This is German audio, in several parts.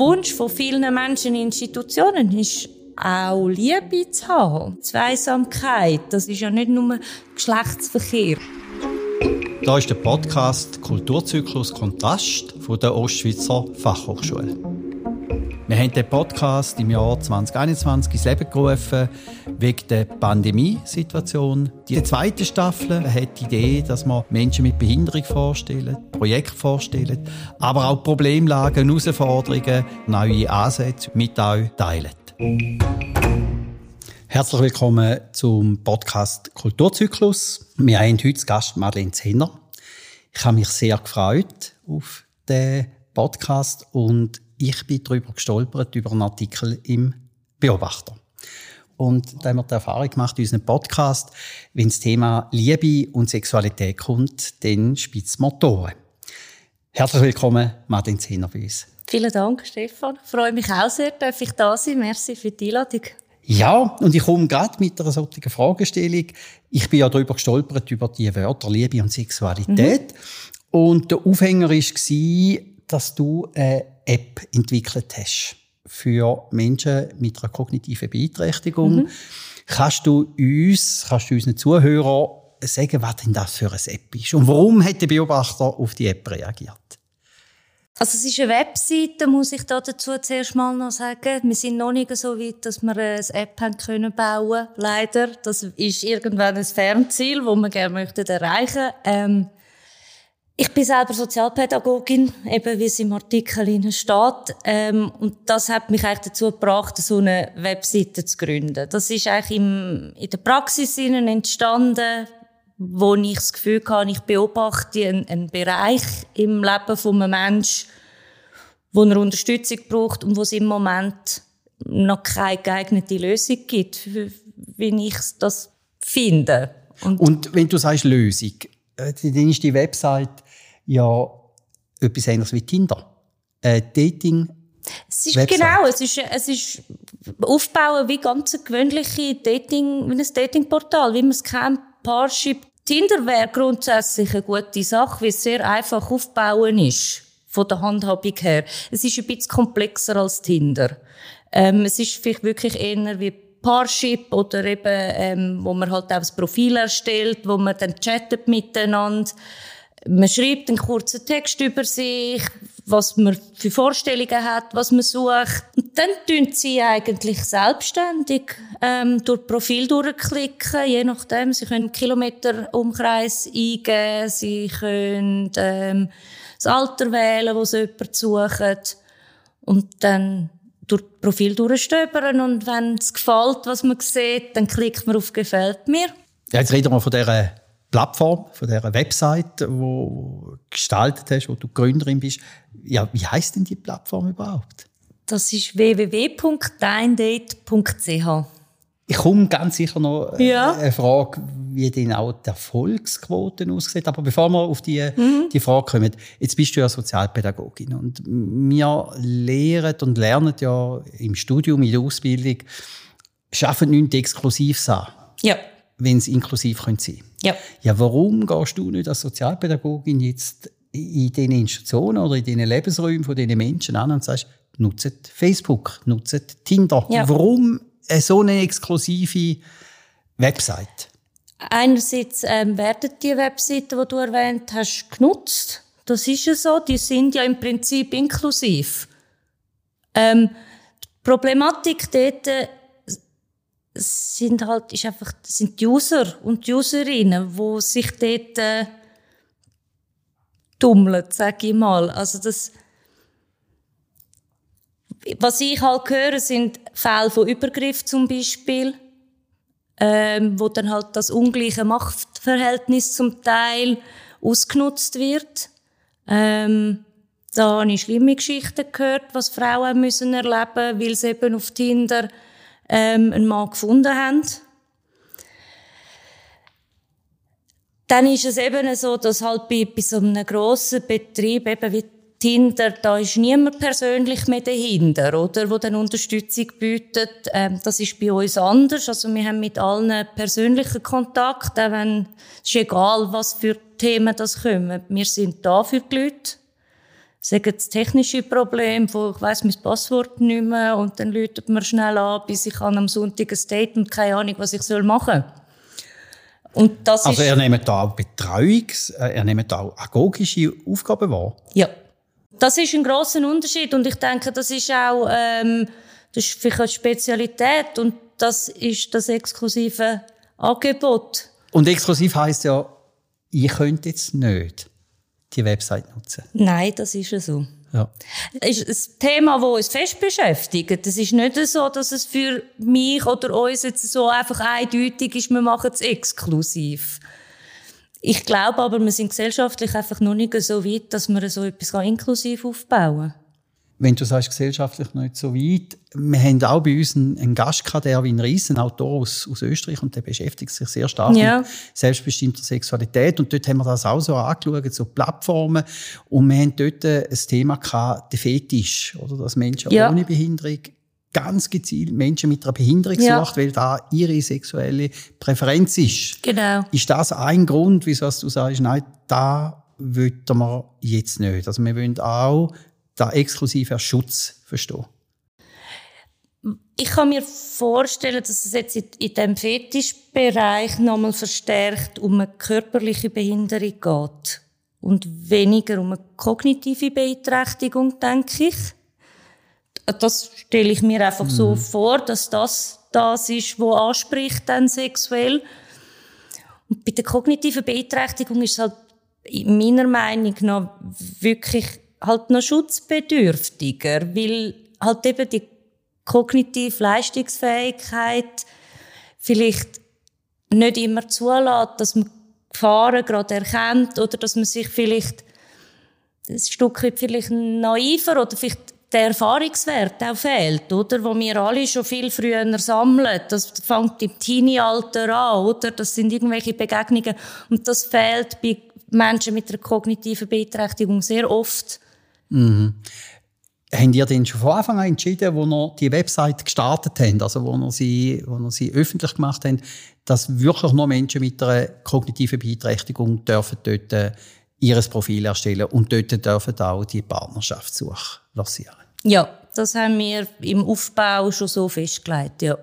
Wunsch von vielen Menschen in Institutionen ist auch Liebe zu haben. Zweisamkeit, das ist ja nicht nur Geschlechtsverkehr. Da ist der Podcast Kulturzyklus Kontrast von der Ostschweizer Fachhochschule. Wir haben den Podcast im Jahr 2021 ins Leben gerufen, wegen der Pandemiesituation. Die zweite Staffel hat die Idee, dass man Menschen mit Behinderung vorstellen, Projekte vorstellen, aber auch Problemlagen, Herausforderungen, neue Ansätze mit euch teilen. Herzlich willkommen zum Podcast Kulturzyklus. Wir haben heute Gast Madeleine Zenner. Ich habe mich sehr gefreut auf den Podcast und ich bin darüber gestolpert, über einen Artikel im Beobachter. Und da haben wir die Erfahrung gemacht in unserem Podcast, wenn das Thema Liebe und Sexualität kommt, dann spitzt Motoren. Herzlich willkommen, Martin Zehner bei uns. Vielen Dank, Stefan. Ich freue mich auch sehr, dass ich da sein. Merci für die Einladung. Ja, und ich komme gerade mit einer solchen Fragestellung. Ich bin ja darüber gestolpert, über die Wörter Liebe und Sexualität. Mhm. Und der Aufhänger war, dass du eine App entwickelt hast für Menschen mit einer kognitiven Beeinträchtigung. Mhm. Kannst du uns, kannst du unseren Zuhörern sagen, was denn das für eine App ist und warum hat der Beobachter auf die App reagiert? Also es ist eine Webseite, muss ich da dazu zuerst mal noch sagen. Wir sind noch nicht so weit, dass wir eine App haben können bauen. Leider, das ist irgendwann ein Fernziel, das wir gerne möchten erreichen. Ähm, ich bin selber Sozialpädagogin, eben wie es im Artikel steht. Ähm, und das hat mich eigentlich dazu gebracht, so eine Webseite zu gründen. Das ist eigentlich im, in der Praxis entstanden, wo ich das Gefühl habe, ich beobachte einen, einen Bereich im Leben von einem Menschen, wo er Unterstützung braucht und wo es im Moment noch keine geeignete Lösung gibt, wie ich das finde. Und, und wenn du sagst Lösung, äh, dann ist die Website ja etwas ähnliches wie Tinder. Äh, Dating. Es ist Website. genau, es ist, es ist aufbauen wie ganz gewöhnliche Dating, wie ein Datingportal, wie man es kennt, Parship. Tinder wäre grundsätzlich eine gute Sache, weil es sehr einfach aufbauen ist, von der Handhabung her. Es ist ein bisschen komplexer als Tinder. Ähm, es ist vielleicht wirklich eher wie Parship oder eben, ähm, wo man halt auch ein Profil erstellt, wo man dann chattet miteinander. Man schreibt einen kurzen Text über sich, was man für Vorstellungen hat, was man sucht. Und dann tun sie eigentlich selbstständig ähm, durch Profil durchklicken, je nachdem. Sie können Kilometerumkreis eingeben, sie können ähm, das Alter wählen, wo sie jemanden suchen. Und dann durch Profil durchstöbern und wenn es gefällt, was man sieht, dann klickt man auf «Gefällt mir». Ja, jetzt reden wir von dieser Plattform, von dieser Website, die du gestaltet hast, wo du Gründerin bist. Ja, wie heißt denn die Plattform überhaupt? Das ist www.deindate.ch. Ich komme ganz sicher noch äh, ja. eine Frage, wie denn auch die Erfolgsquote aussieht. Aber bevor wir auf die, mhm. die Frage kommen, jetzt bist du ja Sozialpädagogin und wir lehren und lernen ja im Studium, in der Ausbildung, schaffen nichts exklusiv an. Ja wenn es inklusiv sein können. Ja. Ja, warum gehst du nicht als Sozialpädagogin jetzt in diesen Institutionen oder in diesen Lebensräumen von diesen Menschen an und sagst, nutzt Facebook, nutzt Tinder. Ja. Warum so eine exklusive Website? Einerseits ähm, werden die Webseiten, die du erwähnt hast, genutzt. Das ist ja so. Die sind ja im Prinzip inklusiv. Ähm, die Problematik dort sind halt, ist einfach, sind die User und die Userinnen, die sich dort äh, tummeln, sage ich mal. Also das, was ich halt höre, sind Fälle von Übergriff zum Beispiel, ähm, wo dann halt das ungleiche Machtverhältnis zum Teil ausgenutzt wird. Ähm, da habe ich schlimme Geschichten gehört, was Frauen müssen erleben, weil sie eben auf Tinder ähm, einen Mann gefunden haben. Dann ist es eben so, dass halt bei, bei so einem grossen Betrieb, eben wie Tinder, da ist niemand persönlich mehr dahinter, oder, wo dann Unterstützung bietet. Ähm, das ist bei uns anders. Also wir haben mit allen persönlichen Kontakt, auch wenn, es ist egal, was für Themen das kommen. Wir sind da für die Leute. Sagen das technische Problem, wo ich weiss mein Passwort nicht mehr und dann läutet man schnell an, bis ich am Sonntag ein Date und keine Ahnung, was ich soll machen und das also er nimmt da auch Betreuungs-, äh, er nimmt auch agogische Aufgaben wahr? Ja. Das ist ein grosser Unterschied und ich denke, das ist auch ähm, das ist vielleicht eine Spezialität und das ist das exklusive Angebot. Und exklusiv heißt ja, ich könnte jetzt nicht die Website nutzen. Nein, das ist ja so. Ja. Das ist ein Thema, das uns fest beschäftigt. Es ist nicht so, dass es für mich oder uns jetzt so einfach eindeutig ist, wir machen es exklusiv. Ich glaube aber, wir sind gesellschaftlich einfach noch nicht so weit, dass wir so etwas inklusiv aufbauen wenn du sagst, gesellschaftlich nicht so weit, wir haben auch bei uns einen, einen Gast gehabt, der Ries, ein Autor aus, aus Österreich, und der beschäftigt sich sehr stark ja. mit selbstbestimmter Sexualität. Und dort haben wir das auch so angeschaut, so Plattformen. Und wir haben dort ein Thema gehabt, der Fetisch, oder? Dass Menschen ja. ohne Behinderung ganz gezielt Menschen mit einer Behinderung ja. sucht, weil da ihre sexuelle Präferenz ist. Genau. Ist das ein Grund, wieso du sagst, nein, da wollen wir jetzt nicht? Also wir wollen auch da exklusiver Schutz verstehen? Ich kann mir vorstellen, dass es jetzt in diesem Fetischbereich nochmal verstärkt um eine körperliche Behinderung geht. Und weniger um eine kognitive Beeinträchtigung, denke ich. Das stelle ich mir einfach mhm. so vor, dass das das ist, was anspricht dann sexuell. Und bei der kognitiven Beeinträchtigung ist es halt meiner Meinung nach wirklich halt noch schutzbedürftiger, weil halt eben die kognitive Leistungsfähigkeit vielleicht nicht immer zulässt, dass man Gefahren gerade erkennt oder dass man sich vielleicht ein Stück weit vielleicht naiver oder vielleicht der Erfahrungswert auch fehlt, oder? Wo wir alle schon viel früher sammeln. Das fängt im Teenie-Alter an, oder? Das sind irgendwelche Begegnungen. Und das fehlt bei Menschen mit einer kognitiven Beeinträchtigung sehr oft. Mhm. Haben ihr denn schon von Anfang an entschieden, wo ihr die Website gestartet habt, also wo ihr sie, wo ihr sie öffentlich gemacht habt, dass wirklich nur Menschen mit einer kognitiven Beeinträchtigung dürfen dort äh, ihr Profil erstellen und dort dürfen auch die Partnerschaftssuche lancieren? Ja, das haben wir im Aufbau schon so festgelegt, ja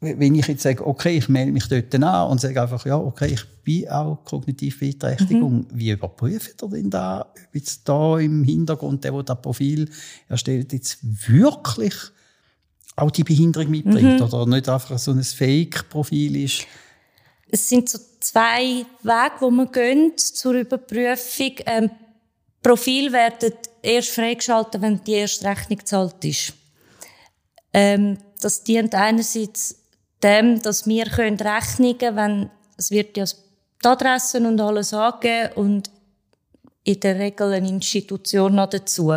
wenn ich jetzt sage, okay, ich melde mich dort an und sage einfach, ja, okay, ich bin auch kognitiv Beeinträchtigung, mhm. wie überprüft ihr denn da, ob jetzt da im Hintergrund der, der das Profil erstellt, jetzt wirklich auch die Behinderung mitbringt mhm. oder nicht einfach so ein Fake-Profil ist? Es sind so zwei Wege, wo man gehen zur Überprüfung. Ähm, Profil werden erst freigeschaltet, wenn die erste Rechnung gezahlt ist. Ähm, das dient einerseits dem, dass wir können Rechnungen, wenn es wird ja die Adressen und alles angeben und in der Regel eine Institution noch dazu.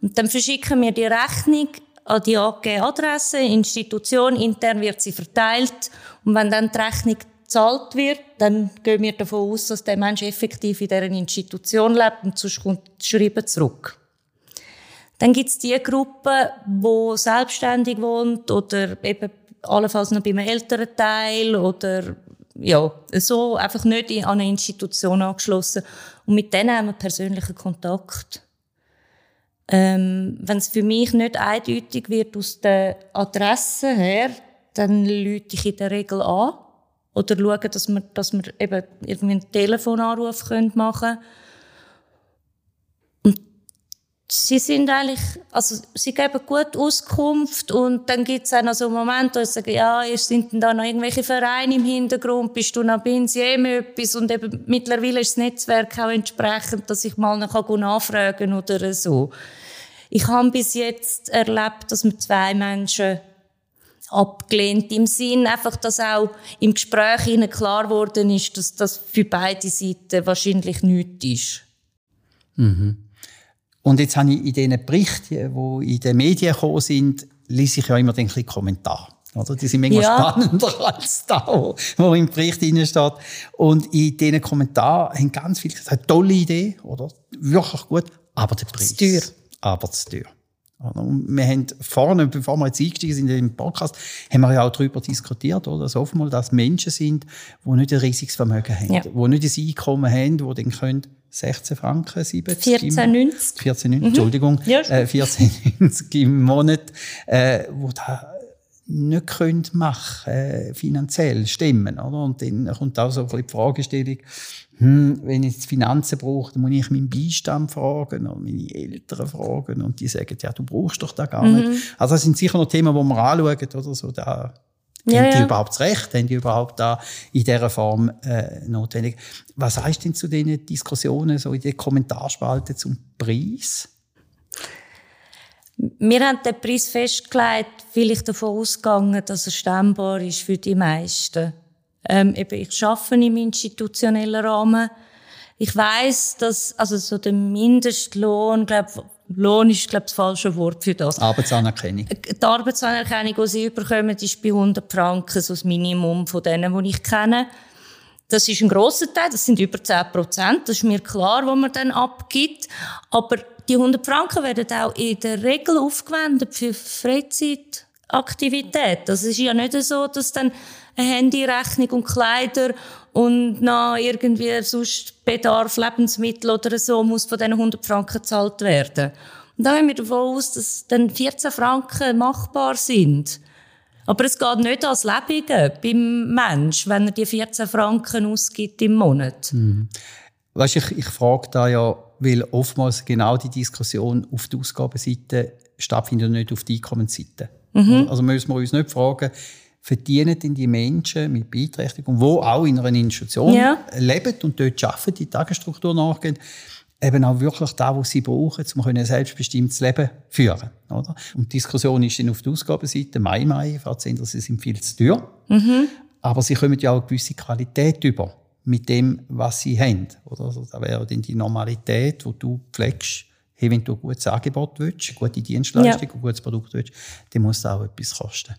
Und dann verschicken wir die Rechnung an die angegebene Adresse, Institution, intern wird sie verteilt und wenn dann die Rechnung gezahlt wird, dann gehen wir davon aus, dass der Mensch effektiv in dieser Institution lebt und sonst kommt das Schreiben zurück. Dann gibt es die Gruppe, die selbstständig wohnt oder eben allenfalls noch bei einem älteren Teil oder ja, so einfach nicht an eine Institution angeschlossen. Und mit denen haben wir persönlichen Kontakt. Ähm, Wenn es für mich nicht eindeutig wird aus der Adresse her, dann lüte ich in der Regel an. Oder schaue, dass wir, dass wir eben irgendwie einen Telefonanruf machen können sie sind eigentlich, also sie geben gut Auskunft und dann gibt es auch noch so Momente, wo sie sagen, ja, sind denn da noch irgendwelche Vereine im Hintergrund, bist du noch bei uns etwas und eben mittlerweile ist das Netzwerk auch entsprechend, dass ich mal noch nachfragen oder so. Ich habe bis jetzt erlebt, dass mir zwei Menschen abgelehnt im Sinn einfach, dass auch im Gespräch ihnen klar geworden ist, dass das für beide Seiten wahrscheinlich nichts ist. Mhm. Und jetzt habe ich in diesen Berichten, die in den Medien gekommen sind, lese ich ja immer den Kommentar. Oder? Die sind manchmal ja. spannender als da, wo, wo im Bericht steht. Und in diesen Kommentaren haben ganz viele gesagt, tolle Idee, oder? Wirklich gut, aber der Preis. Zu teuer. Aber zu teuer. Und wir haben vorne, bevor wir jetzt eingestiegen sind in den Podcast, haben wir ja auch darüber diskutiert, oder? Dass oftmals das Menschen sind, die nicht ein riesiges Vermögen haben, ja. die nicht ein Einkommen haben, die dann können 16 Franken, 70 14,90. 14,90, mhm. Entschuldigung. Ja, äh, 14,90 im Monat, äh, wo da nicht können machen, äh, finanziell stimmen, oder? Und dann kommt auch so ein bisschen die Fragestellung, hm, wenn ich jetzt Finanzen brauche, dann muss ich meinen Beistand fragen oder meine Eltern fragen und die sagen, ja, du brauchst doch da gar mhm. nicht. Also das sind sicher noch Themen, die wir anschauen oder so, da ja, haben die ja. überhaupt das Recht? Haben die überhaupt da in dieser Form äh, notwendig? Was sagst du denn zu diesen Diskussionen, so in den Kommentarspalte zum Preis? Wir haben den Preis festgelegt, weil ich davon ausgegangen, dass er stemmbar ist für die meisten. Ähm, eben, ich arbeite im institutionellen Rahmen. Ich weiß, dass also so der Mindestlohn, glaube Lohn ist glaube das falsche Wort für das. Arbeitsanerkennung. Die Arbeitsanerkennung, die sie überkommen, ist bei 100 Franken so das Minimum von denen, die ich kenne. Das ist ein grosser Teil, das sind über 10 Prozent, das ist mir klar, wo man dann abgibt. Aber die 100 Franken werden auch in der Regel aufgewendet für Freizeitaktivität. Das ist ja nicht so, dass dann eine Handyrechnung und Kleider und noch irgendwie sonst Bedarf, Lebensmittel oder so muss von diesen 100 Franken gezahlt werden. Und da gehen wir davon aus, dass dann 14 Franken machbar sind. Aber es geht nicht als Lebige beim Mensch, wenn er die 14 Franken ausgibt im Monat. Mhm. Weißt, ich, ich frage da ja, weil oftmals genau die Diskussion auf der Ausgabenseite stattfindet und nicht auf der Einkommensseite. Mhm. Also müssen wir uns nicht fragen, verdienen denn die Menschen mit Beeinträchtigung, die auch in einer Institution ja. leben und dort arbeiten, die Tagesstruktur nachgehen, eben auch wirklich das, was sie brauchen, um ein selbstbestimmtes Leben zu führen. Oder? Und die Diskussion ist dann auf der Ausgabenseite, Mai, Mai, Fahrzeuge, sie sind viel zu teuer. Mhm. Aber sie kommen ja auch eine gewisse Qualität über mit dem, was sie haben. Oder? Also, das wäre dann die Normalität, die du pflegst. Hey, wenn du ein gutes Angebot willst, eine gute Dienstleistung, ja. ein gutes Produkt willst, dann muss es auch etwas kosten.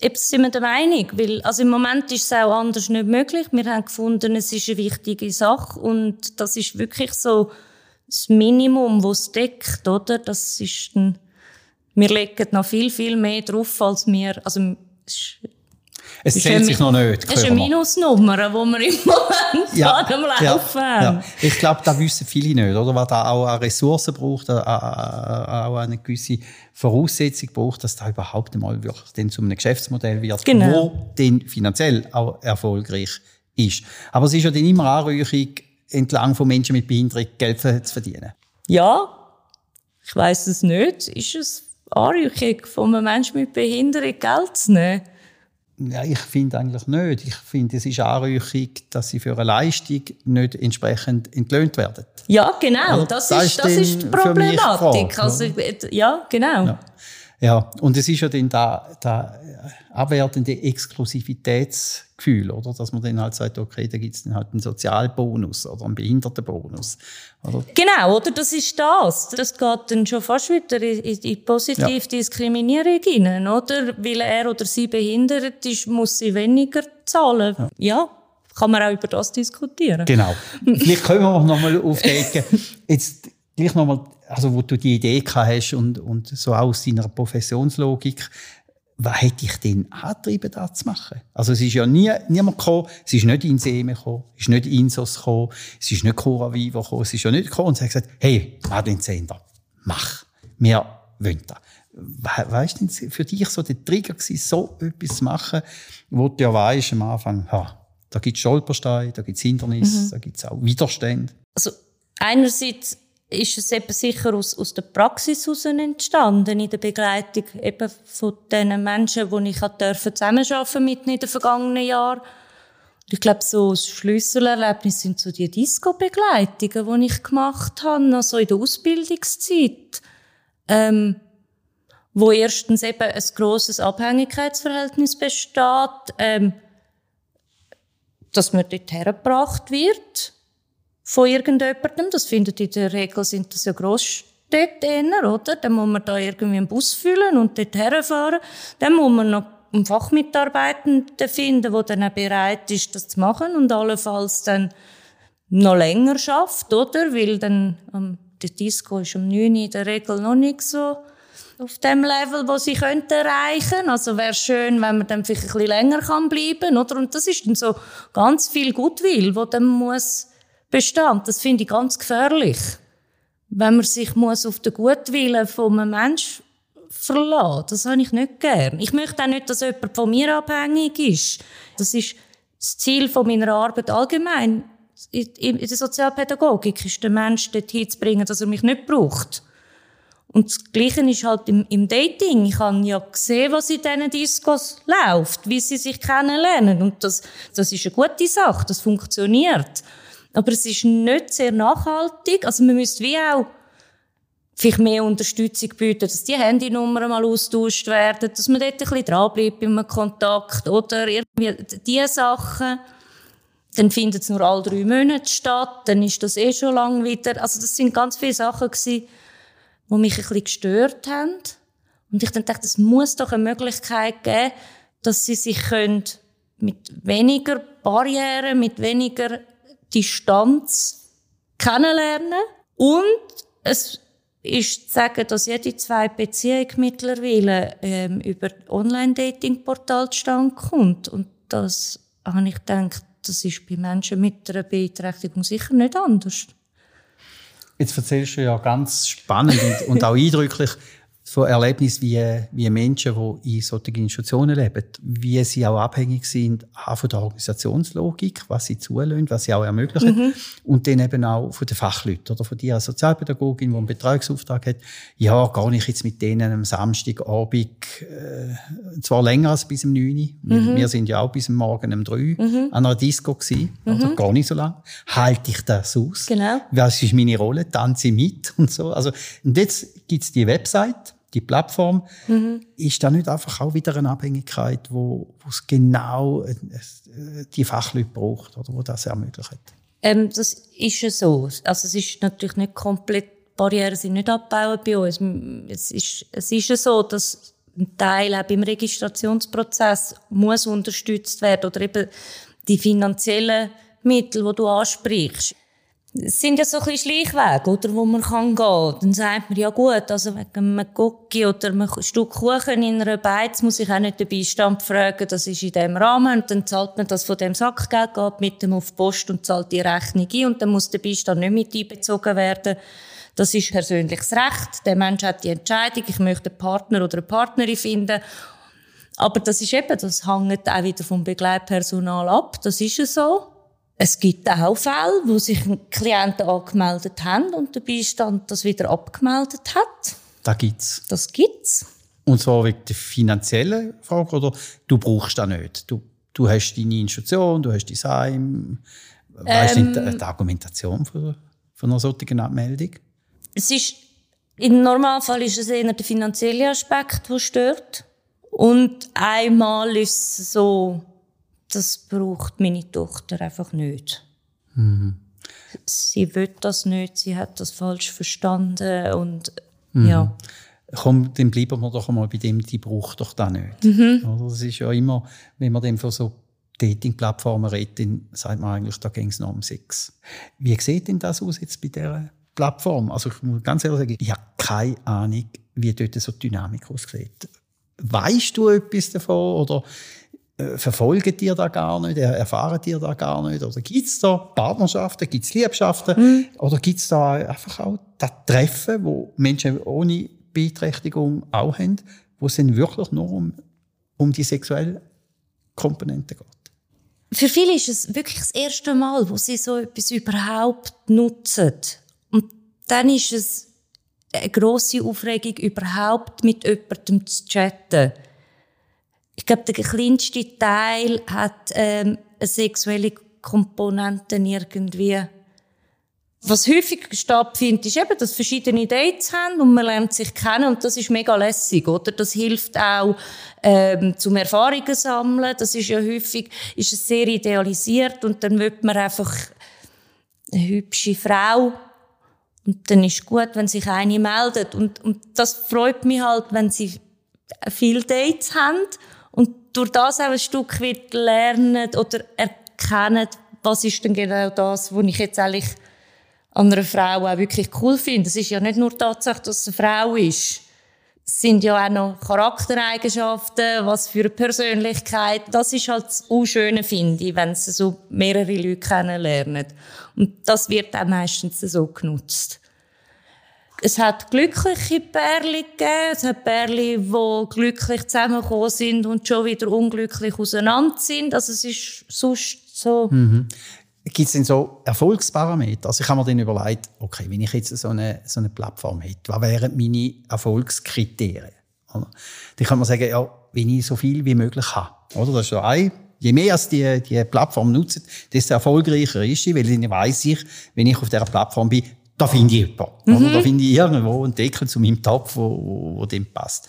Jetzt sind wir der Meinung, weil, also im Moment ist es auch anders nicht möglich. Wir haben gefunden, es ist eine wichtige Sache und das ist wirklich so das Minimum, das es deckt, oder? Das ist ein, wir legen noch viel, viel mehr drauf, als wir, also, es es zählt sich noch nicht. Das ist eine Minusnummer, die wir im Moment ja, am Laufen ja, haben. Ja. Ich glaube, das wissen viele nicht, oder? Was da auch an Ressourcen braucht, auch eine gewisse Voraussetzung braucht, dass da überhaupt einmal wirklich dann zu einem Geschäftsmodell wird, genau. wo dann finanziell auch erfolgreich ist. Aber es ist ja dann immer Anreicherung, entlang von Menschen mit Behinderung Geld zu verdienen. Ja, ich weiß es nicht. Ist es Anreicherung von einem Menschen mit Behinderung Geld zu nehmen? Ja, ich finde eigentlich nicht. Ich finde, es ist Anreicherung, dass sie für eine Leistung nicht entsprechend entlöhnt werden. Ja, genau. Das, das, ist, das ist die Problematik. Also, ja, genau. Ja. Ja. und es ist ja dann da, da abwertende Exklusivitätsgefühl, oder? Dass man dann halt sagt, okay, da gibt es dann halt einen Sozialbonus oder einen Behindertenbonus. Oder? Genau, oder? Das ist das. Das geht dann schon fast wieder in, die positive ja. Diskriminierung hinein, oder? Weil er oder sie behindert ist, muss sie weniger zahlen. Ja. ja. Kann man auch über das diskutieren. Genau. Vielleicht können wir noch mal auf die Ecke. Jetzt gleich noch mal, also wo du die Idee gehabt hast und, und so aus deiner Professionslogik, was hätte ich denn angetrieben, das zu machen? Also es ist ja nie, niemand gekommen, es ist nicht in Seeme gekommen, es ist nicht in Insos gekommen, es ist nicht Cura Vivo gekommen, es ist ja nicht gekommen und sie hat gesagt, hey, Madeleine Zender, mach, wir wollen das. Weißt du, für dich so der Trigger gewesen, so etwas zu machen, wo du ja weisst am Anfang, ha, da gibt es Stolpersteine, da gibt es Hindernisse, mhm. da gibt es auch Widerstände. Also einerseits ist es eben sicher aus, aus der Praxis heraus entstanden, in der Begleitung eben von den Menschen, die ich dürfen zusammenarbeiten mit in den vergangenen Jahren. ich glaube, so das Schlüsselerlebnis sind so die Disco-Begleitungen, die ich gemacht habe, also in der Ausbildungszeit. Ähm, wo erstens eben ein grosses Abhängigkeitsverhältnis besteht, ähm, dass man dort hergebracht wird von irgendjemandem. Das findet in der Regel sind das ja Grossstädte oder? Dann muss man da irgendwie einen Bus füllen und dort herfahren. Dann muss man noch einen Fachmitarbeitenden finden, der dann auch bereit ist, das zu machen und allenfalls dann noch länger schafft, oder? Weil dann, ähm, der Disco ist um 9 Uhr in der Regel noch nicht so auf dem Level, wo sie könnten erreichen. Also wäre schön, wenn man dann vielleicht ein bisschen länger kann bleiben, oder? Und das ist dann so ganz viel Gutwill, wo dann muss bestehen. Das finde ich ganz gefährlich. Wenn man sich muss auf den Gutwillen von einem Menschen verlassen. Das habe ich nicht gern. Ich möchte auch nicht, dass jemand von mir abhängig ist. Das ist das Ziel von meiner Arbeit allgemein. In der Sozialpädagogik ist der Mensch dorthin zu bringen, dass er mich nicht braucht. Und das Gleiche ist halt im, im Dating. Ich habe ja gesehen, was in diesen Discos läuft, wie sie sich kennenlernen. Und das, das ist eine gute Sache, das funktioniert. Aber es ist nicht sehr nachhaltig. Also man müsste wie auch vielleicht mehr Unterstützung bieten, dass die Handynummern mal austauscht werden, dass man dort ein bisschen dranbleibt beim Kontakt oder irgendwie diese Sachen. Dann findet es nur alle drei Monate statt, dann ist das eh schon lang wieder. Also das sind ganz viele Sachen gewesen, die mich ein bisschen gestört haben. Und ich dann dachte, es muss doch eine Möglichkeit geben, dass sie sich können mit weniger Barrieren, mit weniger Distanz kennenlernen und es ist zu sagen, dass jede zweite Beziehung mittlerweile ähm, über Online-Dating-Portal zustande kommt. Und das habe ich gedacht, das ist bei Menschen mit einer Beeinträchtigung sicher nicht anders. Jetzt erzählst du ja ganz spannend und, und auch eindrücklich von Erlebnissen wie, wie Menschen, die in solchen Institutionen leben, wie sie auch abhängig sind von der Organisationslogik, was sie zulassen, was sie auch ermöglichen. Mhm. Und dann eben auch von den Fachleuten oder von dir als Sozialpädagogin, die einen Betreuungsauftrag hat. Ja, gehe ich jetzt mit denen am Samstagabend, äh, zwar länger als bis um 9 Uhr. Mhm. Wir sind ja auch bis Morgen um 3 Uhr mhm. an einer Disco gewesen, mhm. oder gar nicht so lang. Halte ich das aus? Genau. Was ist meine Rolle? Tanze ich mit und so. Also, und jetzt gibt's die Website die Plattform, mhm. ist da nicht einfach auch wieder eine Abhängigkeit, wo es genau äh, die Fachleute braucht oder wo das ermöglicht? Ähm, das ist ja so. Also es ist natürlich nicht komplett, Barrieren sind nicht abgebaut bei uns. Es ist, es ist ja so, dass ein Teil auch beim Registrationsprozess muss unterstützt werden oder eben die finanziellen Mittel, die du ansprichst. Es sind ja so ein bisschen Schleichwege, oder, wo man kann gehen. Dann sagt man, ja gut, also wegen einem Cookie oder einem Stück Kuchen in einer Beiz muss ich auch nicht den Beistand fragen, das ist in dem Rahmen. Und dann zahlt man das von dem Sackgeld, geht mit dem auf die Post und zahlt die Rechnung ein und dann muss der Beistand nicht mit einbezogen werden. Das ist persönliches Recht. Der Mensch hat die Entscheidung, ich möchte einen Partner oder eine Partnerin finden. Aber das ist eben, das hängt auch wieder vom Begleitpersonal ab. Das ist ja so. Es gibt auch Fälle, wo sich Klienten angemeldet haben und der Beistand das wieder abgemeldet hat. Da gibt's. Das gibt's. Und zwar wegen der finanziellen Frage, oder du brauchst das nicht? Du, du hast deine Institution, du hast dein Heim. Weißt ähm, du die Argumentation von, von einer solchen Abmeldung? Es ist, im Normalfall ist es eher der finanzielle Aspekt, der stört. Und einmal ist es so, das braucht meine Tochter einfach nicht. Mhm. Sie will das nicht, sie hat das falsch verstanden und mhm. ja. Komm, dann bleiben wir doch einmal bei dem, die braucht doch das nicht. Mhm. Das ist ja immer, wenn man dem von so Dating-Plattformen redet, dann sagt man eigentlich, da ging es noch um Sex. Wie sieht denn das aus jetzt bei dieser Plattform? Also ich muss ganz ehrlich sagen, ich habe keine Ahnung, wie dort so die Dynamik aussieht. Weißt du etwas davon oder äh, verfolgen die da gar nicht, erfahren die da gar nicht? Oder gibt es da Partnerschaften, gibt es Liebschaften? Mhm. Oder gibt es da einfach auch das Treffen, wo Menschen ohne Beeinträchtigung auch haben, wo es dann wirklich nur um, um die sexuelle Komponente geht? Für viele ist es wirklich das erste Mal, wo sie so etwas überhaupt nutzen. Und dann ist es eine grosse Aufregung, überhaupt mit jemandem zu chatten ich glaube, der kleinste Teil hat ähm, eine sexuelle Komponente irgendwie. Was häufig stattfindet, ist eben, dass verschiedene Dates haben und man lernt sich kennen und das ist mega lässig, oder? Das hilft auch ähm, zum Erfahrungen sammeln. Das ist ja häufig ist es sehr idealisiert und dann wird man einfach eine hübsche Frau und dann ist gut, wenn sich eine meldet und, und das freut mich halt, wenn sie viele Dates haben durch das auch ein Stück weit lernen oder erkennen, was ist denn genau das, was ich jetzt eigentlich an einer Frau auch wirklich cool finde. Es ist ja nicht nur die Tatsache, dass es eine Frau ist. sind ja auch noch Charaktereigenschaften, was für eine Persönlichkeit. Das ist halt das Unschöne, finde ich, wenn sie so mehrere Leute kennenlernen. Und das wird auch meistens so genutzt. Es hat glückliche Pärchen gegeben, es hat Pärchen, die glücklich zusammengekommen sind und schon wieder unglücklich auseinander sind. Also es ist sonst so... Mhm. Gibt es denn so Erfolgsparameter? Also ich habe mir dann überlegt, okay, wenn ich jetzt so eine, so eine Plattform hätte, was wären meine Erfolgskriterien? Dann kann man sagen, ja, wenn ich so viel wie möglich habe. Oder? Das ist so ein, je mehr als die, die Plattform nutzt, desto erfolgreicher ist sie, weil dann weiss ich, wenn ich auf dieser Plattform bin, da finde ich jemanden. Mhm. Da finde ich irgendwo einen Deckel zu meinem Topf, wo, wo, wo dem passt.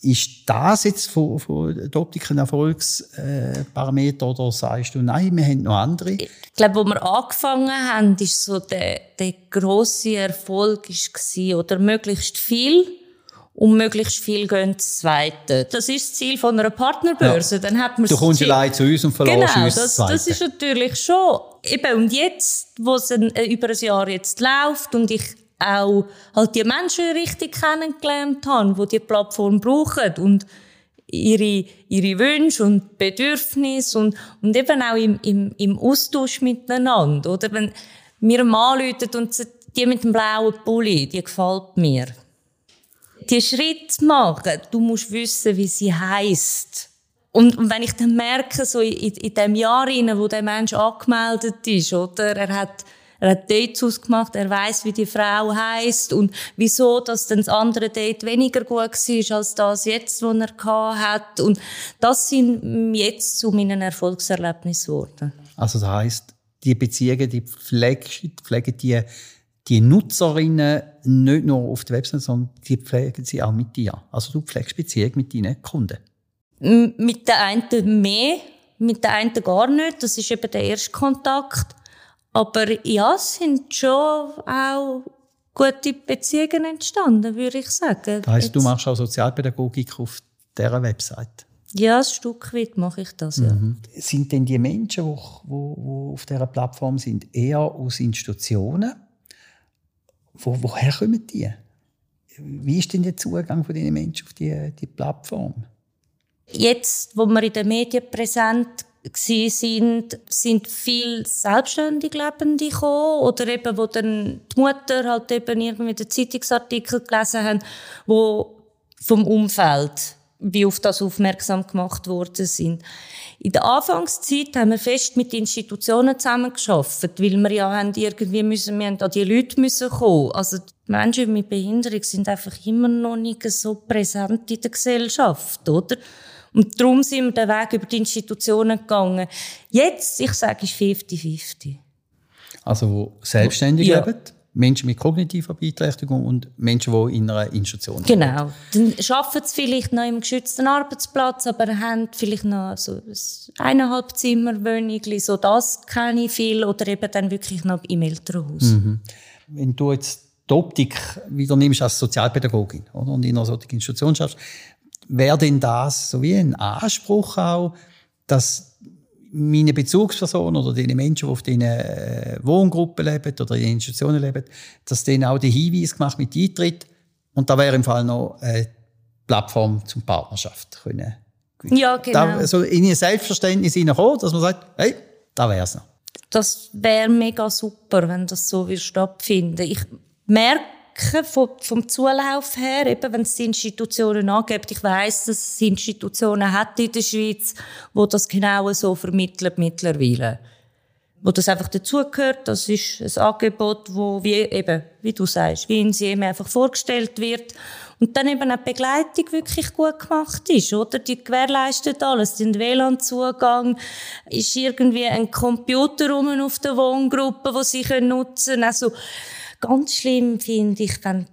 Ist das jetzt von, von der Optik ein Erfolgsparameter oder sagst du, nein, wir haben noch andere? Ich glaube, wo wir angefangen haben, ist so der, der grosse Erfolg war, oder möglichst viel und möglichst viel gehen das Zweite. Das ist das Ziel von einer Partnerbörse. Ja. Dann hat man du kommst allein zu uns und verlässt genau, uns das, das, das ist natürlich schon. Eben, und jetzt, wo es ein, äh, über ein Jahr jetzt läuft und ich auch halt die Menschen richtig kennengelernt habe, die die Plattform brauchen und ihre, ihre Wünsche und Bedürfnisse und, und eben auch im, im, im Austausch miteinander. Oder wenn mir läutet und die mit dem blauen Pulli, die gefällt mir. Die Schritte machen, du musst wissen, wie sie heisst. Und, und wenn ich dann merke, so in, in dem Jahr, wo der Mensch angemeldet ist, oder, er hat er hat Dates ausgemacht, er weiß, wie die Frau heißt und wieso, dass dann das andere Date weniger gut war als das jetzt, was er hat. Und das sind jetzt zu meinen Erfolgserlebnissen geworden. Also das heißt, die Beziehungen, die pflegen, pflegen die die Nutzerinnen nicht nur auf der Website, sondern die pflegen sie auch mit dir. Also du pflegst Beziehungen mit deinen Kunden. Mit der einen mehr, mit der einen gar nicht. Das ist eben der erste Kontakt. Aber ja, es sind schon auch gute Beziehungen entstanden, würde ich sagen. Das heisst, du machst auch Sozialpädagogik auf dieser Website? Ja, ein Stück weit mache ich das, ja. Mhm. Sind denn die Menschen, die auf dieser Plattform sind, eher aus Institutionen? Wo, woher kommen die? Wie ist denn der Zugang von diesen Menschen auf die, die Plattform? Jetzt, wo wir in den Medien präsent sind, sind viel selbstständig Lebende gekommen oder eben, wo dann die Mutter halt eben irgendwie den Zeitungsartikel gelesen haben, wo vom Umfeld wie auf das aufmerksam gemacht worden sind. In der Anfangszeit haben wir fest mit Institutionen zusammengearbeitet, weil wir ja haben irgendwie müssen, wir haben an die Leute müssen kommen. Also die Menschen mit Behinderung sind einfach immer noch nicht so präsent in der Gesellschaft, oder? Und darum sind wir den Weg über die Institutionen gegangen. Jetzt, ich sage, ist 50-50. Also, wo selbstständig ja. leben? Menschen mit kognitiver Beeinträchtigung und Menschen, die in einer Institution sind. Genau. Dann arbeiten sie vielleicht noch im geschützten Arbeitsplatz, aber haben vielleicht noch so ein eineinhalb Zimmer Wohnung, so das kenne ich viel, oder eben dann wirklich noch im Elternhaus. Mhm. Wenn du jetzt die Optik wieder nimmst als Sozialpädagogin oder, und in einer solchen Institution schaffst, wäre denn das so wie ein Anspruch auch, dass meine Bezugspersonen oder die Menschen, die auf diesen äh, Wohngruppen leben oder in Institutionen leben, dass denen auch der Hinweis gemacht mit Eintritt und da wäre im Fall noch eine Plattform zum Partnerschaft können. Ja, genau. Da, also in ihr Selbstverständnis hineinkommen, dass man sagt, hey, da wäre es noch. Das wäre mega super, wenn das so stattfinden Ich merke vom, vom Zulauf her, eben wenn es Institutionen angibt. Ich weiss, dass es Institutionen hat in der Schweiz, wo das genau so vermitteln mittlerweile. Wo das einfach dazugehört. Das ist ein Angebot, wo wie eben, wie du sagst, wie in sie einfach vorgestellt wird. Und dann eben auch Begleitung wirklich gut gemacht ist, oder? Die gewährleistet alles. Den WLAN-Zugang ist irgendwie ein Computer rum auf der Wohngruppe, wo sie nutzen können. Also, Ganz schlimm finde ich, wenn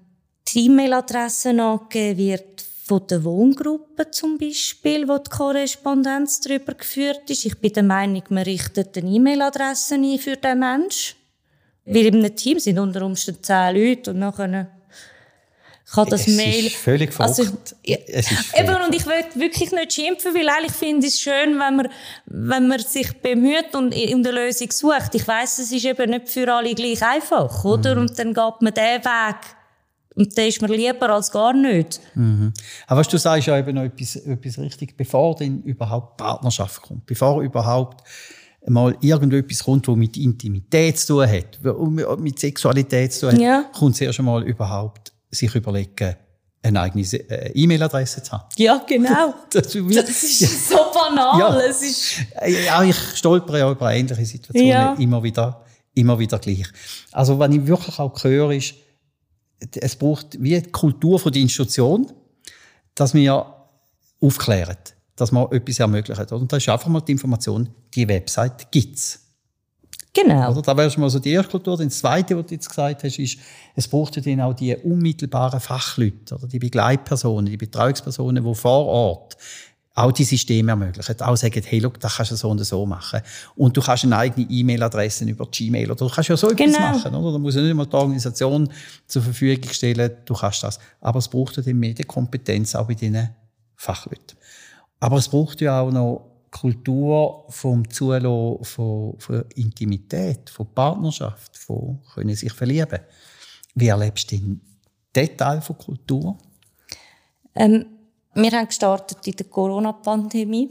die E-Mail-Adresse angegeben wird von der Wohngruppe zum Beispiel, wo die Korrespondenz darüber geführt ist. Ich bin der Meinung, man richtet eine E-Mail-Adresse ein für den Menschen. Weil in einem Team sind unter Umständen zehn Leute und nachher kann das es Mail. Ist völlig also, ja, es ist eben, und ich will wirklich nicht schimpfen, weil eigentlich finde ich es schön, wenn man, wenn man sich bemüht und eine Lösung sucht. Ich weiß, es ist eben nicht für alle gleich einfach, oder? Mhm. Und dann geht man den Weg Und der ist mir lieber als gar nicht. Mhm. Aber was du sagst ja eben noch etwas, etwas richtig, bevor denn überhaupt Partnerschaft kommt, bevor überhaupt mal irgendetwas kommt, was mit Intimität zu tun hat, mit Sexualität zu tun hat, ja. kommt zuerst einmal überhaupt sich überlegen, eine eigene äh, E-Mail-Adresse zu haben. Ja, genau. das, ist ja. so banal. Ja. Es ist ja, ich stolpere ja über ähnliche Situationen ja. immer wieder, immer wieder gleich. Also, was ich wirklich auch höre, ist, es braucht wie die Kultur von der Institution, dass wir aufklären, dass man etwas ermöglichen. Und da ist einfach mal die Information, die Website gibt's. Genau. Oder? Da wäre schon mal so die erste Kultur. Das zweite, was du jetzt gesagt hast, ist, es braucht ja dann auch die unmittelbaren Fachleute, oder die Begleitpersonen, die Betreuungspersonen, die vor Ort auch die Systeme ermöglichen. Auch sagen, hey, look, das kannst du so und so machen. Und du kannst eine eigene E-Mail-Adresse über Gmail oder du kannst ja so etwas genau. machen, oder? Da muss ja nicht mal die Organisation zur Verfügung stellen, du kannst das. Aber es braucht ja die Medienkompetenz auch bei diesen Fachleuten. Aber es braucht ja auch noch Kultur vom Zulassen von, von Intimität, von Partnerschaft, von können sich verlieben. Wie erlebst du den Detail von Kultur? Ähm, wir haben gestartet in der Corona-Pandemie.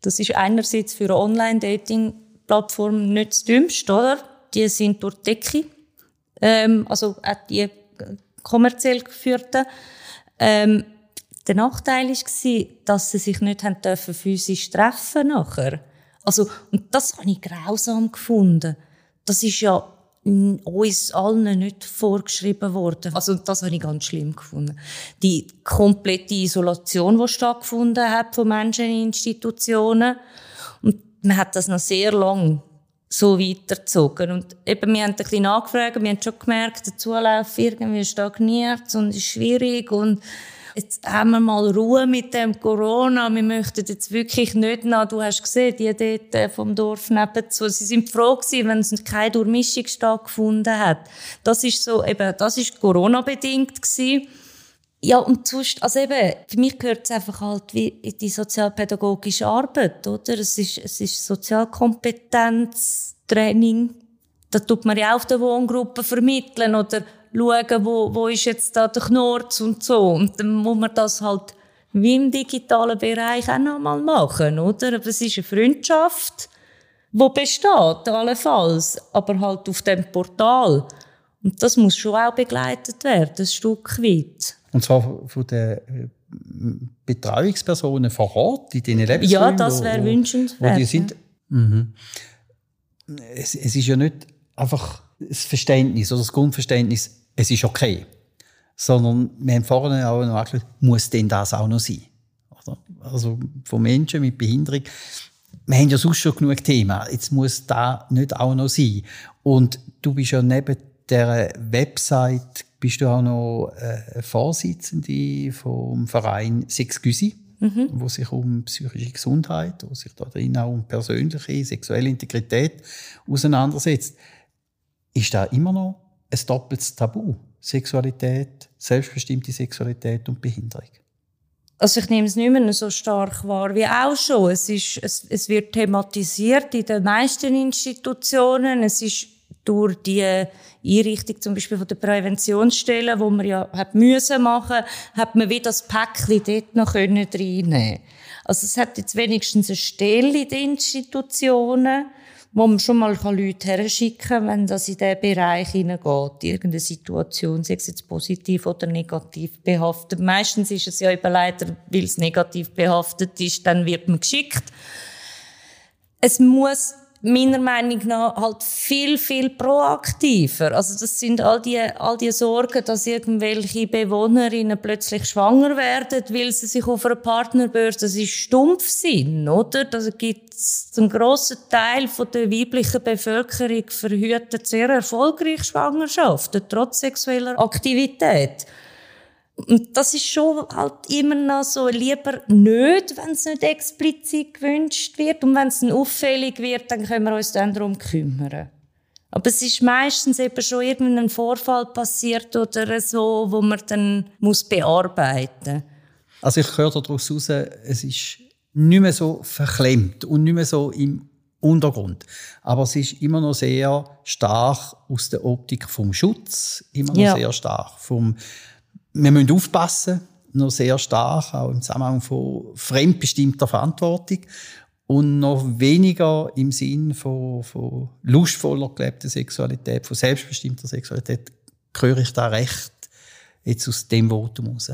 Das ist einerseits für Online-Dating-Plattform nicht das Dümmste, oder? Die sind durch die Decke. Ähm, also auch die kommerziell geführten. Ähm, der Nachteil war, dass sie sich nicht haben dürfen physisch treffen nachher. Also, und das habe ich grausam gefunden. Das ist ja uns allen nicht vorgeschrieben worden. Also, das habe ich ganz schlimm gefunden. Die komplette Isolation, die stattgefunden hat von Menschen in Institutionen. Und man hat das noch sehr lang so weitergezogen. Und eben, wir haben ein bisschen nachgefragt, wir haben schon gemerkt, der Zulauf irgendwie stagniert und ist schwierig und jetzt haben wir mal Ruhe mit dem Corona, wir möchten jetzt wirklich nicht noch, du hast gesehen, die dort äh, vom Dorf nebenzu, sie sind froh gewesen, wenn es keine Durchmischung stattgefunden hat. Das ist so, eben, das ist Corona-bedingt gewesen. Ja, und sonst, also eben, für mich gehört es einfach halt wie in die sozialpädagogische Arbeit, oder? Es ist, es ist Sozialkompetenztraining. Da tut man ja auch der Wohngruppe vermitteln, oder schauen, wo, wo ist jetzt da der Knorz und so. Und dann muss man das halt wie im digitalen Bereich auch noch mal machen, oder? Aber es ist eine Freundschaft, die besteht, allenfalls, aber halt auf dem Portal. Und das muss schon auch begleitet werden, ein Stück weit. Und zwar von den äh, Betreuungspersonen vor Ort, in diesen Lebensräumen? Ja, das wäre wünschenswert. Wo die sind. Mhm. Es, es ist ja nicht einfach das Verständnis oder das Grundverständnis, es ist okay. Sondern wir haben vorhin auch noch angeschaut, muss denn das auch noch sein? Also von Menschen mit Behinderung, wir haben ja sonst schon genug Themen, jetzt muss da nicht auch noch sein. Und du bist ja neben der Website bist du auch noch äh, Vorsitzende vom Verein Sexgüsi, mhm. wo sich um psychische Gesundheit, wo sich da drin auch um persönliche sexuelle Integrität auseinandersetzt. Ist da immer noch ein doppeltes Tabu. Sexualität, selbstbestimmte Sexualität und Behinderung. Also ich nehme es nicht mehr so stark wahr wie auch schon. Es, ist, es, es wird thematisiert in den meisten Institutionen. Es ist durch die Einrichtung zum Beispiel von der Präventionsstelle, wo man ja hat müssen machen, hat man wieder das Päckchen dort noch reinnehmen können. Also es hat jetzt wenigstens eine Stelle in den Institutionen, wo man schon mal Leute herschicken kann, wenn das in diesen Bereich hineingeht. Irgendeine Situation, sei es jetzt positiv oder negativ behaftet. Meistens ist es ja eben leider, weil es negativ behaftet ist, dann wird man geschickt. Es muss meiner Meinung nach halt viel, viel proaktiver. Also das sind all die, all die Sorgen, dass irgendwelche Bewohnerinnen plötzlich schwanger werden, weil sie sich auf einer Partnerbörse, das ist Stumpfsinn, oder? Da gibt es einen grossen Teil von der weiblichen Bevölkerung verhütet sehr erfolgreich Schwangerschaften, trotz sexueller Aktivität. Und das ist schon halt immer noch so lieber nicht, wenn es nicht explizit gewünscht wird. Und wenn es dann auffällig wird, dann können wir uns dann darum kümmern. Aber es ist meistens eben schon irgendein Vorfall passiert oder so, wo man dann muss bearbeiten muss. Also ich höre daraus heraus, es ist nicht mehr so verklemmt und nicht mehr so im Untergrund. Aber es ist immer noch sehr stark aus der Optik vom Schutz, immer noch Ja. sehr stark vom, wir müssen aufpassen, noch sehr stark, auch im Zusammenhang von fremdbestimmter Verantwortung und noch weniger im Sinn von, von lustvoller gelebter Sexualität, von selbstbestimmter Sexualität, höre ich da recht jetzt aus dem Votum raus.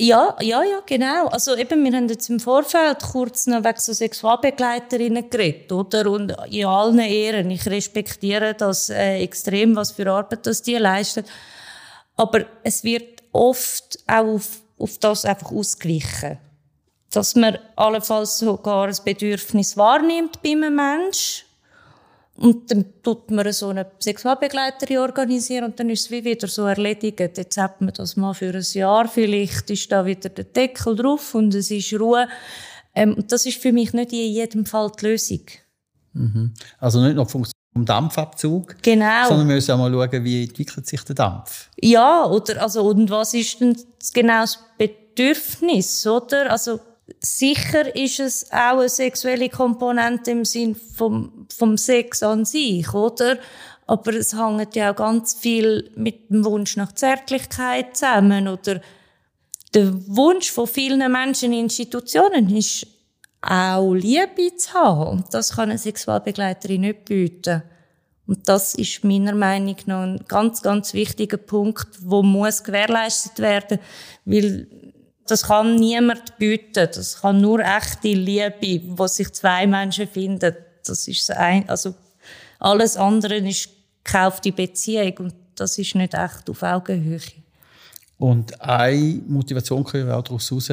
Ja, ja, ja, genau. Also eben, wir haben jetzt im Vorfeld kurz noch wegen so Sexualbegleiterinnen geredet, oder? Und in allen Ehren. Ich respektiere das äh, extrem, was für Arbeit das die leisten. Aber es wird oft auch auf, auf das einfach ausgewichen. Dass man allenfalls sogar ein Bedürfnis wahrnimmt bei einem Menschen. Und dann tut man so eine Sexualbegleiterin organisieren und dann ist es wie wieder so erledigt. Jetzt hat man das mal für ein Jahr, vielleicht ist da wieder der Deckel drauf und es ist Ruhe. Ähm, das ist für mich nicht in jedem Fall die Lösung. Also nicht nur die Funktion vom Dampfabzug, Genau. sondern wir müssen auch mal schauen, wie entwickelt sich der Dampf. Ja, oder, also, und was ist denn das genau das Bedürfnis, oder? Also, sicher ist es auch eine sexuelle Komponente im Sinn vom, vom Sex an sich, oder? Aber es hängt ja auch ganz viel mit dem Wunsch nach Zärtlichkeit zusammen, oder? Der Wunsch von vielen Menschen in Institutionen ist, auch Liebe zu haben. Und das kann eine Sexualbegleiterin nicht bieten. Und das ist meiner Meinung nach ein ganz, ganz wichtiger Punkt, wo muss gewährleistet werden, weil das kann niemand bieten. Das kann nur echte Liebe, wo sich zwei Menschen finden. Das ist das ein, also alles andere ist gekaufte Beziehung und das ist nicht echt auf Augenhöhe. Und eine Motivation können wir auch daraus heraus,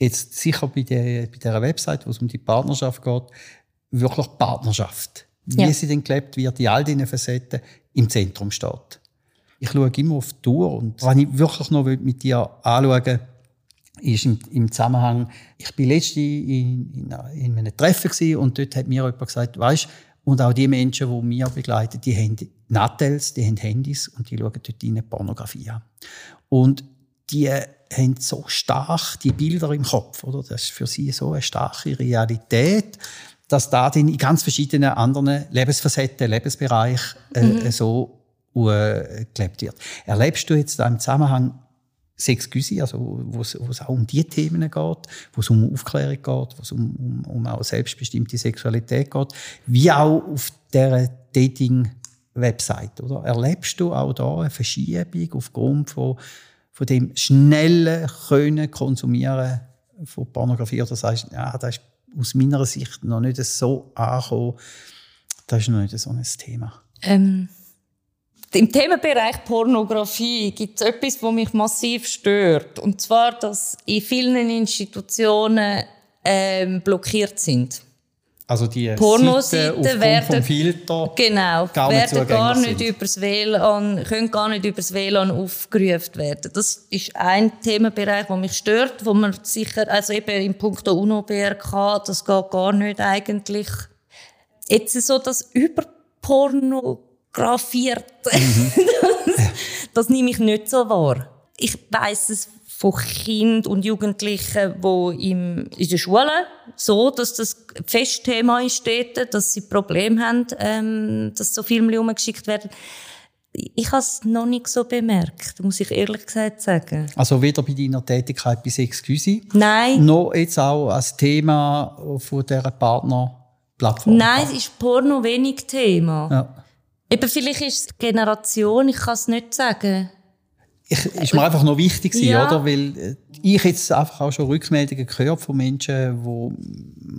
jetzt sicher bei, der, bei dieser Website, wo es um die Partnerschaft geht, wirklich Partnerschaft. Wie Ja. sie denn gelebt wird, in all diesen Facetten im Zentrum steht. Ich schaue immer auf die Tour und was ich wirklich noch mit dir anschauen will, ist im, im Zusammenhang, ich bin letztens in, in, in einem Treffen und dort hat mir jemand gesagt, weißt, und auch die Menschen, die wir begleiten, die haben Nattels, die haben Handys und die schauen dort rein Pornografie an. Und die haben so stark die Bilder im Kopf, oder? Das ist für sie so eine starke Realität, dass da dann in ganz verschiedenen anderen Lebensfacetten, Lebensbereichen äh, so äh, gelebt wird. Erlebst du jetzt da im Zusammenhang Sexgüsi, also wo es, wo es auch um die Themen geht, wo es um Aufklärung geht, wo es um, um, um auch selbstbestimmte Sexualität geht, wie auch auf der Dating-Website, oder? Erlebst du auch da eine Verschiebung aufgrund von, von dem schnellen können konsumieren von Pornografie oder sagst, ja, das ist aus meiner Sicht noch nicht so angekommen, das ist noch nicht so ein Thema. Ähm, Im Themenbereich Pornografie gibt es etwas, was mich massiv stört. Und zwar, dass in vielen Institutionen ähm, blockiert sind. Also die Pornoseiten werden- Filter Genau, gar nicht werden gar nicht sind. übers WLAN, können gar nicht übers WLAN aufgerufen werden. Das ist ein Themenbereich, der mich stört, wo man sicher, also eben im Punkt UNO-BRK, das geht gar nicht eigentlich. Jetzt ist so das überpornografiert, Mhm. das, das nehme ich nicht so wahr. Ich weiss es von Kindern und Jugendlichen, wo im, in der Schule so, dass das Festthema ist dort, dass sie Probleme haben, ähm, dass so Filme umgeschickt werden. Ich habe es noch nicht so bemerkt, muss ich ehrlich gesagt sagen. Also weder bei deiner Tätigkeit bei Sexcusi, Nein, noch jetzt auch als Thema von dieser Partnerplattform. nein, es ist Porno wenig Thema. Ja. Eben, vielleicht ist es Generation, ich kann es nicht sagen. Ich, ist mir einfach noch wichtig gewesen, Ja. oder? Weil äh, ich jetzt einfach auch schon Rückmeldungen gehört von Menschen, wo,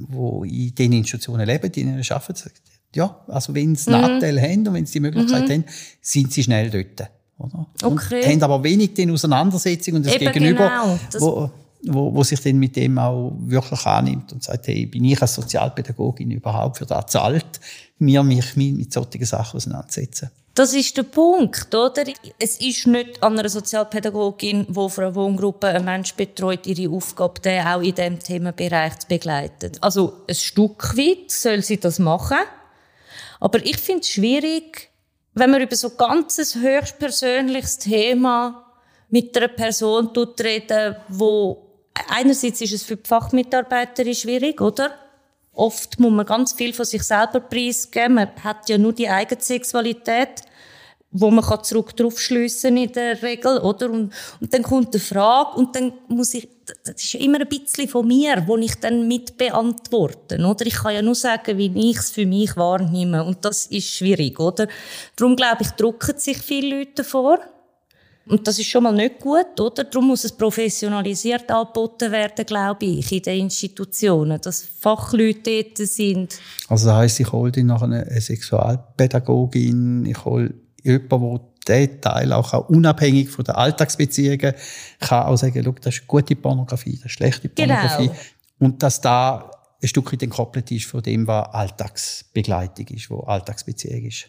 wo in den Institutionen leben, die ihnen arbeiten. Ja, also wenn Mhm. sie einen Nattel haben und wenn sie die Möglichkeit haben, sind sie schnell dort. Oder? Okay. Und haben aber wenig den Auseinandersetzung und das Eben Gegenüber, genau, das- wo, wo, wo sich dann mit dem auch wirklich annimmt und sagt, hey, bin ich als Sozialpädagogin überhaupt für das zu alt, mir mich mit, solchen Sachen auseinandersetzen? Das ist der Punkt, oder? Es ist nicht an einer Sozialpädagogin, die für eine Wohngruppe einen Menschen betreut, ihre Aufgabe, den auch in diesem Themenbereich zu begleiten. Also ein Stück weit soll sie das machen. Aber ich finde es schwierig, wenn man über so ein höchst persönliches Thema mit einer Person reden, wo einerseits ist es für die Fachmitarbeiter schwierig, oder? Oft muss man ganz viel von sich selber preisgeben. Man hat ja nur die eigene Sexualität wo man kann zurück drauf schliessen in der Regel, oder? Und, und dann kommt eine Frage und dann muss ich, das ist immer ein bisschen von mir, wo ich dann mit beantworten, oder? Ich kann ja nur sagen, wie ich es für mich wahrnehme und das ist schwierig, oder? Darum glaube ich, drucken sich viele Leute vor. Und das ist schon mal nicht gut, oder? Darum muss es professionalisiert angeboten werden, glaube ich, in den Institutionen, dass Fachleute dort sind. Also das heisst, ich hole nach einer Sexualpädagogin, ich hole jemand, der diesen Teil auch, auch unabhängig von den Alltagsbeziehungen kann auch sagen, schau, das ist gute Pornografie, das ist schlechte genau. Pornografie. Genau. Und dass da ein Stück weit entkoppelt ist von dem, was Alltagsbegleitung ist, was Alltagsbeziehung ist.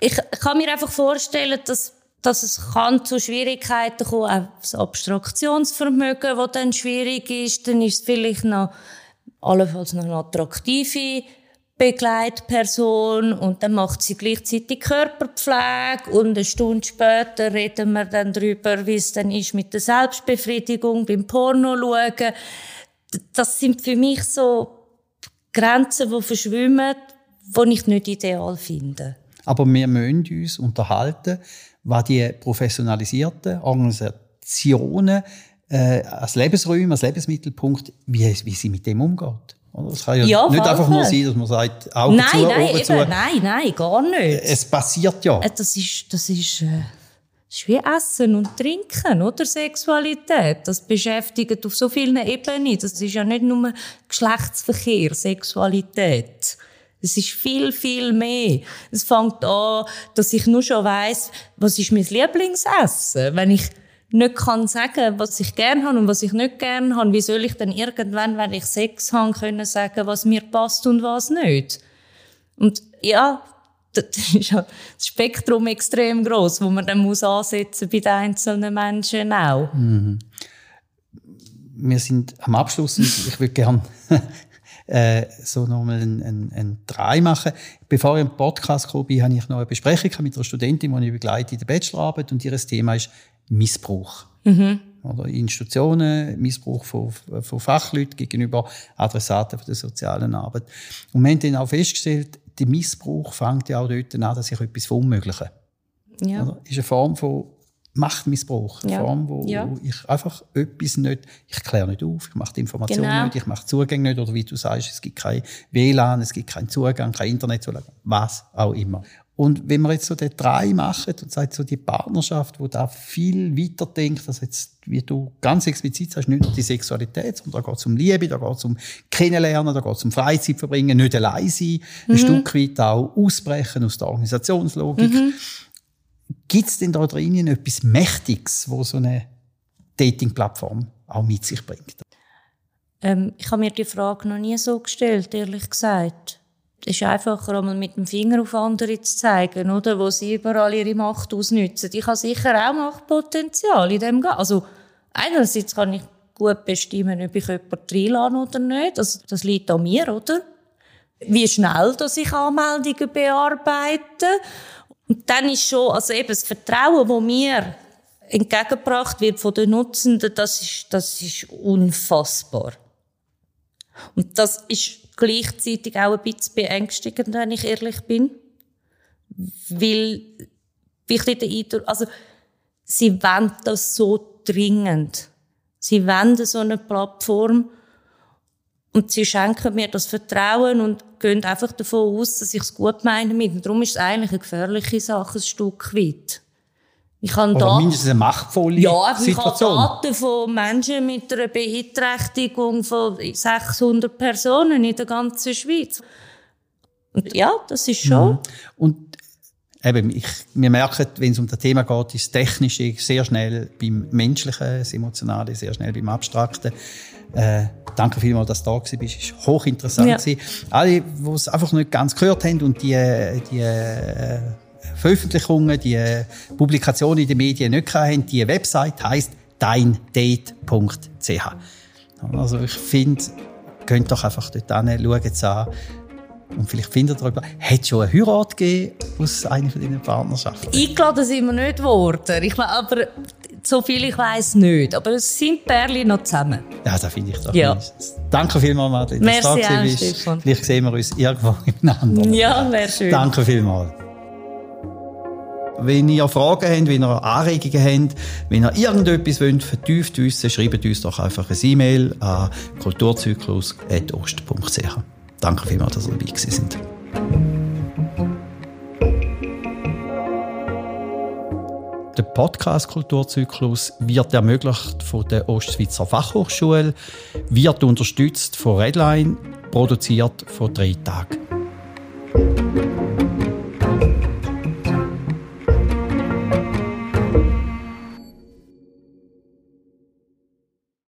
Ich kann mir einfach vorstellen, dass dass es kann zu Schwierigkeiten kommen, auch das Abstraktionsvermögen, das dann schwierig ist, dann ist es vielleicht noch allenfalls noch eine attraktive Begleitperson und dann macht sie gleichzeitig Körperpflege und eine Stunde später reden wir dann darüber, wie es dann ist mit der Selbstbefriedigung beim Porno schauen. Das sind für mich so Grenzen, die verschwimmen, die ich nicht ideal finde. Aber wir müssen uns unterhalten, was die professionalisierten Organisationen äh, als Lebensräume, als Lebensmittelpunkt, wie, wie sie mit dem umgeht. Es kann ja, ja nicht einfach nur sein, dass man sagt, Augen nein, zu, nein, eben, zu. Nein, nein, gar nicht. Es passiert ja. Äh, das ist, das ist, äh, das ist wie Essen und Trinken, oder? Sexualität. Das beschäftigt auf so vielen Ebenen. Das ist ja nicht nur Geschlechtsverkehr, Sexualität. Es ist viel, viel mehr. Es fängt an, dass ich nur schon weiss, was ist mein Lieblingsessen. Wenn ich nicht kann sagen, was ich gern habe und was ich nicht gern habe, wie soll ich dann irgendwann, wenn ich Sex habe, können sagen, was mir passt und was nicht? Und ja, das ist ja das Spektrum extrem groß, wo man dann muss ansetzen bei den einzelnen Menschen auch. Mhm. Wir sind am Abschluss und ich würde gerne äh, so nochmal ein, ein, ein Drei machen. Bevor ich im Podcast gekommen bin, habe ich noch eine Besprechung mit einer Studentin, die ich begleite in der Bachelorarbeit und ihr Thema ist Missbrauch. Mhm. Oder Institutionen, Missbrauch von, von Fachleuten gegenüber Adressaten der sozialen Arbeit. Und wir haben dann auch festgestellt, der Missbrauch fängt ja auch dort an, dass ich etwas verunmögliche. Ja. Oder? Ist eine Form von Machtmissbrauch. Eine ja. Form, wo, ja. ich einfach etwas nicht, ich kläre nicht auf, ich mache die Information genau. nicht, ich mache Zugang nicht, oder wie du sagst, es gibt kein WLAN, es gibt keinen Zugang, kein Internetzugang, was auch immer. Und wenn wir jetzt so den drei machen und sagt so die Partnerschaft, wo da viel weiter denkt, dass jetzt, wie du ganz explizit sagst, nicht nur die Sexualität, sondern da geht es um Liebe, da geht es um Kennenlernen, da geht es um Freizeit verbringen, nicht allein sein, mhm. ein Stück weit auch ausbrechen aus der Organisationslogik. Mhm. Gibt es denn da drinnen etwas Mächtiges, wo so eine Dating-Plattform auch mit sich bringt? Ähm, ich habe mir die Frage noch nie so gestellt, ehrlich gesagt es ist einfacher, einmal mit dem Finger auf andere zu zeigen, oder? Wo sie überall ihre Macht ausnützen. Ich habe sicher auch Machtpotenzial in dem Also, einerseits kann ich gut bestimmen, ob ich jemanden reinlasse oder nicht. Also, das liegt an mir, oder? Wie schnell, dass ich Anmeldungen bearbeite. Und dann ist schon, also eben das Vertrauen, das mir entgegengebracht wird von den Nutzenden, das ist, das ist unfassbar. Und das ist gleichzeitig auch ein bisschen beängstigend, wenn ich ehrlich bin. Weil, ich den Eindruck, also, sie wollen das so dringend. Sie wollen so eine Plattform und sie schenken mir das Vertrauen und gehen einfach davon aus, dass ich es gut meine mit. Und darum ist es eigentlich eine gefährliche Sache, ein Stück weit. Ich habe da, mindestens eine machtvolle ja, Situation. Ja, ich habe Daten von Menschen mit einer Beeinträchtigung von 600 Personen in der ganzen Schweiz. Und ja, das ist schon. Mhm. Und eben, ich, wir merken, wenn es um das Thema geht, ist das Technische sehr schnell beim Menschlichen, das Emotionale sehr schnell beim Abstrakten. Äh, danke vielmals, dass du da bist. Es war hochinteressant. Ja. Alle, die es einfach nicht ganz gehört haben und die, die äh, Veröffentlichungen, die Publikationen in den Medien nicht haben. Die Website heisst deindate.ch. Also ich finde, könnt doch einfach dort hin, schaut es an. Und vielleicht findet ihr darüber, hat es schon eine Heirat gegeben aus einer von deinen Partnerschaften? Eingeladen sind wir nicht geworden. Ich meine, aber so viel ich weiß nicht. Aber es sind Perlen noch zusammen. Ja, das finde ich doch. Ja. Danke vielmals, Madeleine, dass du da bist. Stefan. Vielleicht sehen wir uns irgendwo im anderen. Ja, wäre schön. Danke vielmals. Wenn ihr Fragen habt, wenn ihr Anregungen habt, wenn ihr irgendetwas wollt, vertieft wissen, schreibt uns doch einfach eine E-Mail an kulturzyklus.ost.ch. Danke vielmals, dass ihr dabei gewesen sind. Der Podcast Kulturzyklus wird ermöglicht von der Ostschweizer Fachhochschule, wird unterstützt von Redline, produziert von drei Tagen.